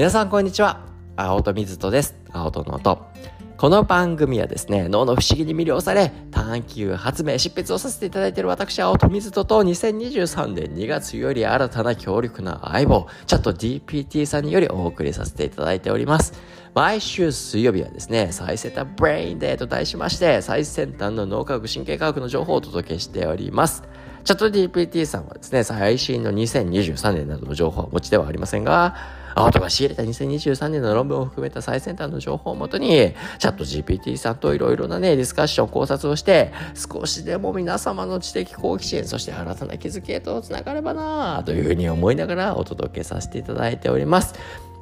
皆さんこんにちは。青戸水戸です。青戸の音。この番組はですね脳の不思議に魅了され探求発明執筆をさせていただいている私青戸水戸と2023年2月より新たな強力な相棒チャット DPT さんによりお送りさせていただいております。毎週水曜日はですね最先端ブレインデーと題しまして最先端の脳科学神経科学の情報をお届けしております。 ChatGPT さんはですね、最新の2023年などの情報はお持ちではありませんが、アートが仕入れた2023年の論文を含めた最先端の情報をもとに、チャット GPT さんといろいろなね、ディスカッション、考察をして、少しでも皆様の知的好奇心、そして新たな気づきへとつながればなというふうに思いながらお届けさせていただいております。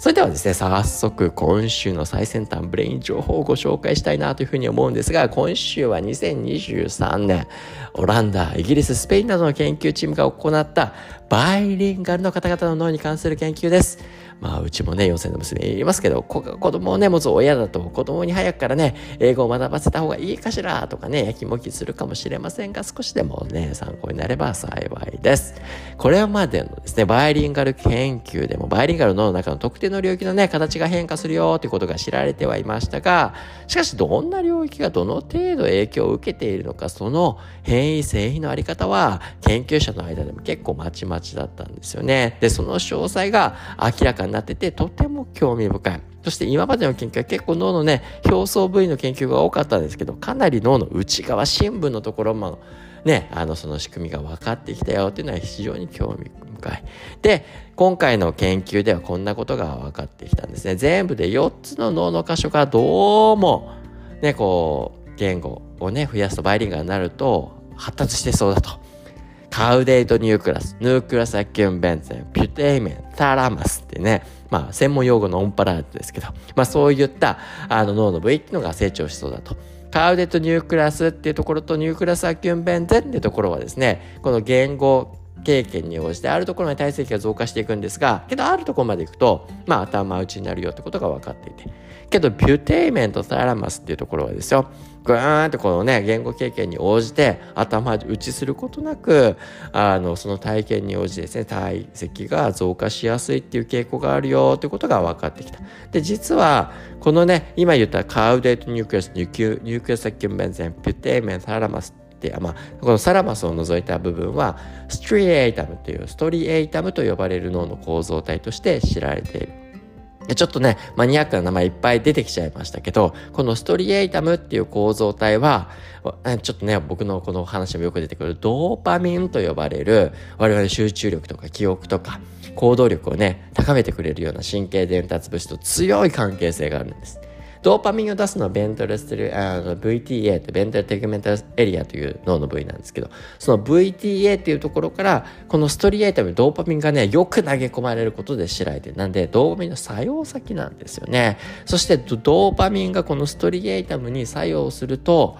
それではですね、早速今週の最先端ブレイン情報をご紹介したいなというふうに思うんですが、今週は2023年、オランダ、イギリス、スペインなどの研究チームが行ったバイリンガルの方々の脳に関する研究です。まあ、うちもね、4歳の娘いますけど、子供をね、持つ親だと、子供に早くからね、英語を学ばせた方がいいかしらとかね、やきもきするかもしれませんが、少しでもね、参考になれば幸いです。これまでのですね、バイリンガル研究でも、バイリンガルの中の特定の領域のね、形が変化するよということが知られてはいましたが、しかし、どんな領域がどの程度影響を受けているのか、その変異性異のあり方は、研究者の間でも結構まちまちだったんですよね。で、その詳細が明らかになってて、とても興味深い。そして今までの研究は結構脳のね、表層部位の研究が多かったんですけど、かなり脳の内側、深部のところも、ね、あの、その仕組みが分かってきたよっていうのは非常に興味深い。で、今回の研究ではこんなことが分かってきたんですね。全部で4つの脳の箇所がどうも、ね、こう、言語をね、増やすとバイリンガルになると発達してそうだと。カウデイトニュークラス、ヌークラスアキュンベンゼン、ピュテイメン、タラマスってね、まあ専門用語のオンパラートですけど、まあそういったあの脳の部位っていうのが成長しそうだと。 caudate nucleus っていうところと nucleus accumbens っていうところはですね、この言語経験に応じてあるところに体積が増加していくんですが、けどあるところまで行くと、まあ頭打ちになるよってことが分かっていて。けど、 putamen と thalamus っていうところはですよ、ぐーんってこのね、言語経験に応じて頭打ちすることなく、あの、その体験に応じてですね、体積が増加しやすいっていう傾向があるよってことが分かってきた。で、実は、このね、今言った caudate nucleus、ニュー nucleus accumbens、putamen と thalamus って、まあ、この thalamus を除いた部分は、 striatum という、 striatum と呼ばれる脳の構造体として知られている。ちょっとね、マニアックな名前いっぱい出てきちゃいましたけど、この striatum っていう構造体は、ちょっとね、僕のこの話もよく出てくるドーパミンと呼ばれる、我々集中力とか記憶とか行動力をね、高めてくれるような神経伝達物質と強い関係性があるんです。ドーパミンを出すのはベントレステルあの VTA ってベントルテグメンタルエリアという脳の部位なんですけどその VTA っていうところからこのストリエイタムドーパミンがねよく投げ込まれることで知られてる。なんでドーパミンの作用先なんですよね。そしてドーパミンがこのストリエイタムに作用すると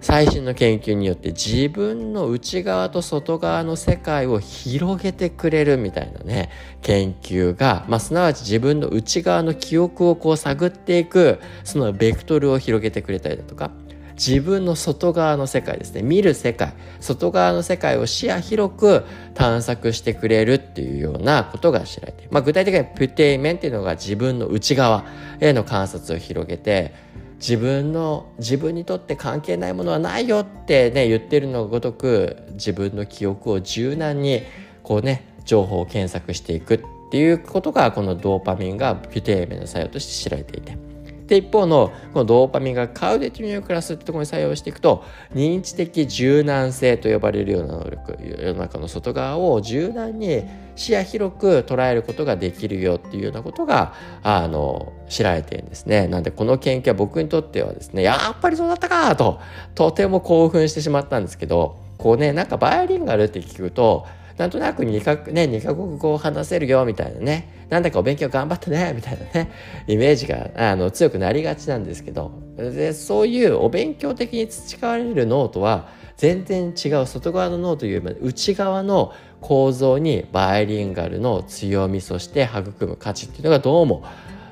最新の研究によって自分の内側と外側の世界を広げてくれるみたいなね研究が、まあ、すなわち自分の内側の記憶をこう探っていくそのベクトルを広げてくれたりだとか自分の外側の世界ですね。見る世界外側の世界を視野広く探索してくれるっていうようなことが知られて、まあ、具体的にはプテイメンっていうのが自分の内側への観察を広げて自分の自分にとって関係ないものはないよってね言ってるのごとく自分の記憶を柔軟にこうね情報を検索していくっていうことがこのドーパミンがピュテーメの作用として知られていて。で一方のこのドーパミンがカウデティミュークラスってところに作用していくと認知的柔軟性と呼ばれるような能力世の中の外側を柔軟に視野広く捉えることができるよっていうようなことがあの知られているんですね。なんでこの研究は僕にとってはですねやっぱりそうだったかととても興奮してしまったんですけどこうねなんかバイオリンガルって聞くとなんとなく2か,、ね、2か国語を話せるよみたいなねなんだかお勉強頑張ったねみたいなねイメージがあの強くなりがちなんですけどでそういうお勉強的に培われる脳とは全然違う外側の脳という内側の構造にバイリンガルの強みそして育む価値っていうのがどうも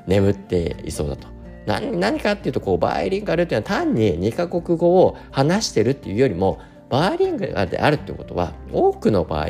眠っていそうだと。何何かっていうとこうバイリンガルっていうのは単に2カ国語を話してるっていうよりもバイリンガルであるってことは多くの場合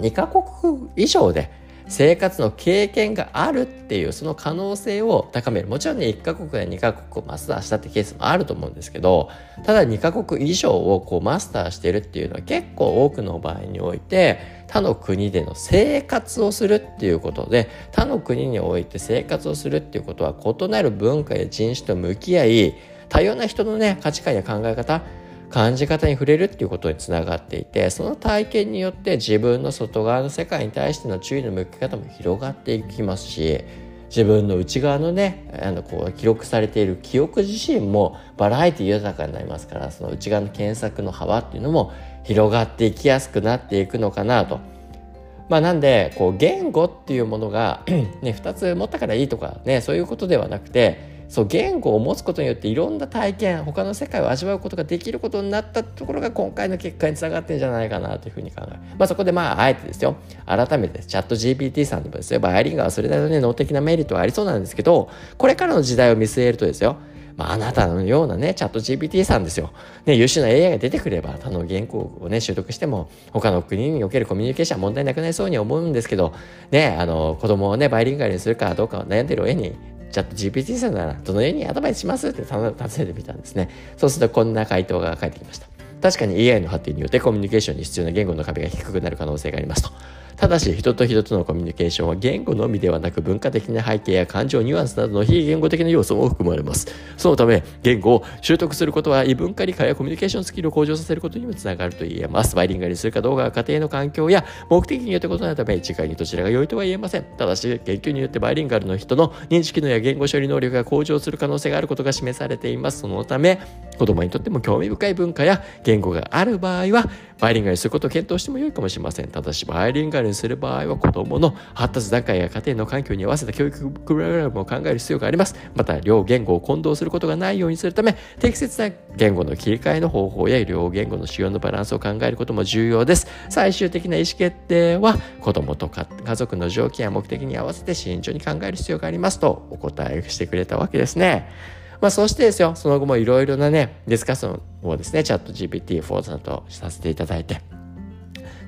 2カ国以上で生活の経験があるっていうその可能性を高める。もちろんね1カ国や2カ国をマスターしたってケースもあると思うんですけどただ2カ国以上をこうマスターしてるっていうのは結構多くの場合において他の国での生活をするっていうことで他の国において生活をするっていうことは異なる文化や人種と向き合い多様な人のね価値観や考え方感じ方に触れるっていうことにつながっていてその体験によって自分の外側の世界に対しての注意の向き方も広がっていきますし自分の内側のねあのこう記録されている記憶自身もバラエティ豊かになりますからその内側の検索の幅っていうのも広がっていきやすくなっていくのかなと。まあ、なんでこう言語っていうものがね、2つ持ったからいいとかねそういうことではなくてそう言語を持つことによっていろんな体験他の世界を味わうことができることになったところが今回の結果につながってんじゃないかなというふうに考えまあそこでまああえてですよ改めてチャット GPT さんでもですよバイリンガーはそれなりのね脳的なメリットはありそうなんですけどこれからの時代を見据えるとですよまあ、あなたのようなね、チャット GPT さんですよ。ね、優秀な AI が出てくれば、他の言語をね、習得しても、他の国におけるコミュニケーションは問題なくなりそうに思うんですけど、ね、あの、子供をね、バイリンガルにするかどうか悩んでる親に、チャット GPT さんならどのようにアドバイスしますって尋ねてみたんですね。そうするとこんな回答が返ってきました。確かに AI の発展によってコミュニケーションに必要な言語の壁が低くなる可能性がありますと。ただし人と人とのコミュニケーションは言語のみではなく文化的な背景や感情ニュアンスなどの非言語的な要素も含まれます。そのため言語を習得することは異文化理解やコミュニケーションスキルを向上させることにもつながると言えます。バイリンガルにするかどうかは家庭の環境や目的によって異なるため一概にどちらが良いとは言えません。ただし研究によってバイリンガルの人の認識のや言語処理能力が向上する可能性があることが示されています。そのため子供にとっても興味深い文化や言語がある場合はバイリンガルにすることを検討しても良いかもしれません。ただしバイリンガルにする場合は子供の発達段階や家庭の環境に合わせた教育プログラムを考える必要があります。また、両言語を混同することがないようにするため、適切な言語の切り替えの方法や両言語の使用のバランスを考えることも重要です。最終的な意思決定は、子供とか家族の条件や目的に合わせて慎重に考える必要がありますとお答えしてくれたわけですね。まあ、そしてですよ、その後もいろいろなね、ディスカッションをですね、チャット GPT4 さんとさせていただいて、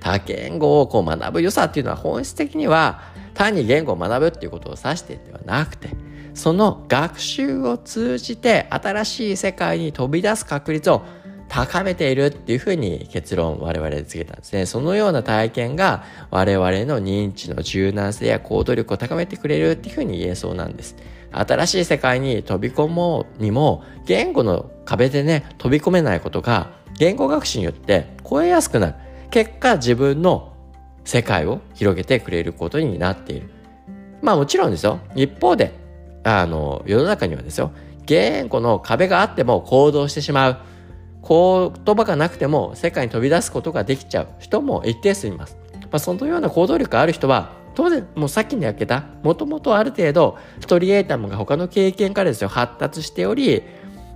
多言語をこう学ぶ良さっていうのは本質的には単に言語を学ぶっていうことを指してではなくてその学習を通じて新しい世界に飛び出す確率を高めているっていうふうに結論我々でつけたんですね。そのような体験が我々の認知の柔軟性や行動力を高めてくれるっていうふうに言えそうなんです。新しい世界に飛び込もうにも言語の壁でね飛び込めないことが言語学習によって超えやすくなる。結果自分の世界を広げてくれることになっている。まあもちろんですよ。一方で、あの、世の中にはですよ、言語の壁があっても行動してしまう。言葉がなくても世界に飛び出すことができちゃう人も一定数います。まあ、そのような行動力ある人は、当然、もうさっきに挙げた、もともとある程度、ストリエーターが他の経験からですよ、発達しており、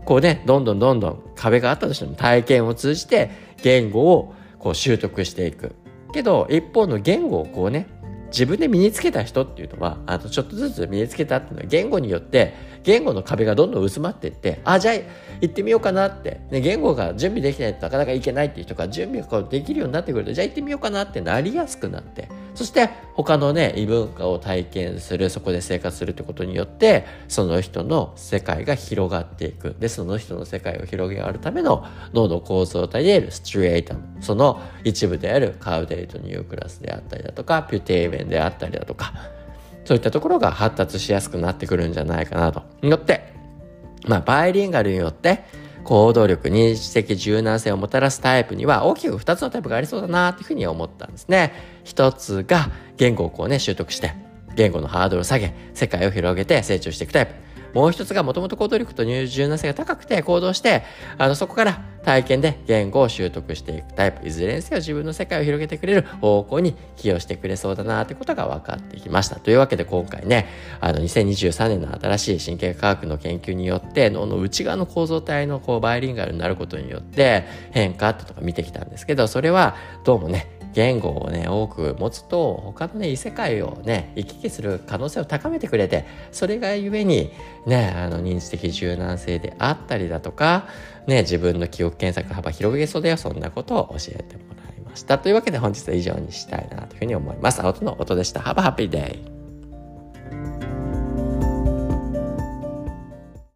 こうね、どんどんどんどん壁があったとしても体験を通じて言語をこう習得していく。けど一方の言語をこうね自分で身につけた人っていうのはあのちょっとずつ身につけたっていうのは言語によって言語の壁がどんどん薄まっていってあじゃあ行ってみようかなって、ね、言語が準備できないとなかなか行けないっていう人が準備ができるようになってくるとじゃあ行ってみようかなってなりやすくなってそして他のね異文化を体験するそこで生活するってことによってその人の世界が広がっていく。でその人の世界を広げるための脳の構造体であるストレートその一部であるカウデイトニュークラスであったりだとかピュテーメンであったりだとかそういったところが発達しやすくなってくるんじゃないかなと。よってまあバイリンガルによって行動力、認知的柔軟性をもたらすタイプには大きく2つのタイプがありそうだなっていうふうに思ったんですね。1つが言語をこうね習得して言語のハードルを下げ世界を広げて成長していくタイプ。もう一つがもともと行動力と柔軟性が高くて行動して、あの、そこから体験で言語を習得していくタイプ。いずれにせよ自分の世界を広げてくれる方向に寄与してくれそうだなってことが分かってきました。というわけで今回ね、あの、2023年の新しい神経科学の研究によって、脳の内側の構造体のこうバイリンガルになることによって変化ってとか見てきたんですけど、それはどうもね、言語をね多く持つと他のね異世界をね行き来する可能性を高めてくれてそれがゆえにねあの認知的柔軟性であったりだとかね自分の記憶検索幅広げそうだよそんなことを教えてもらいました。というわけで本日は以上にしたいなというふうに思います。青との音でした。Have a happy day!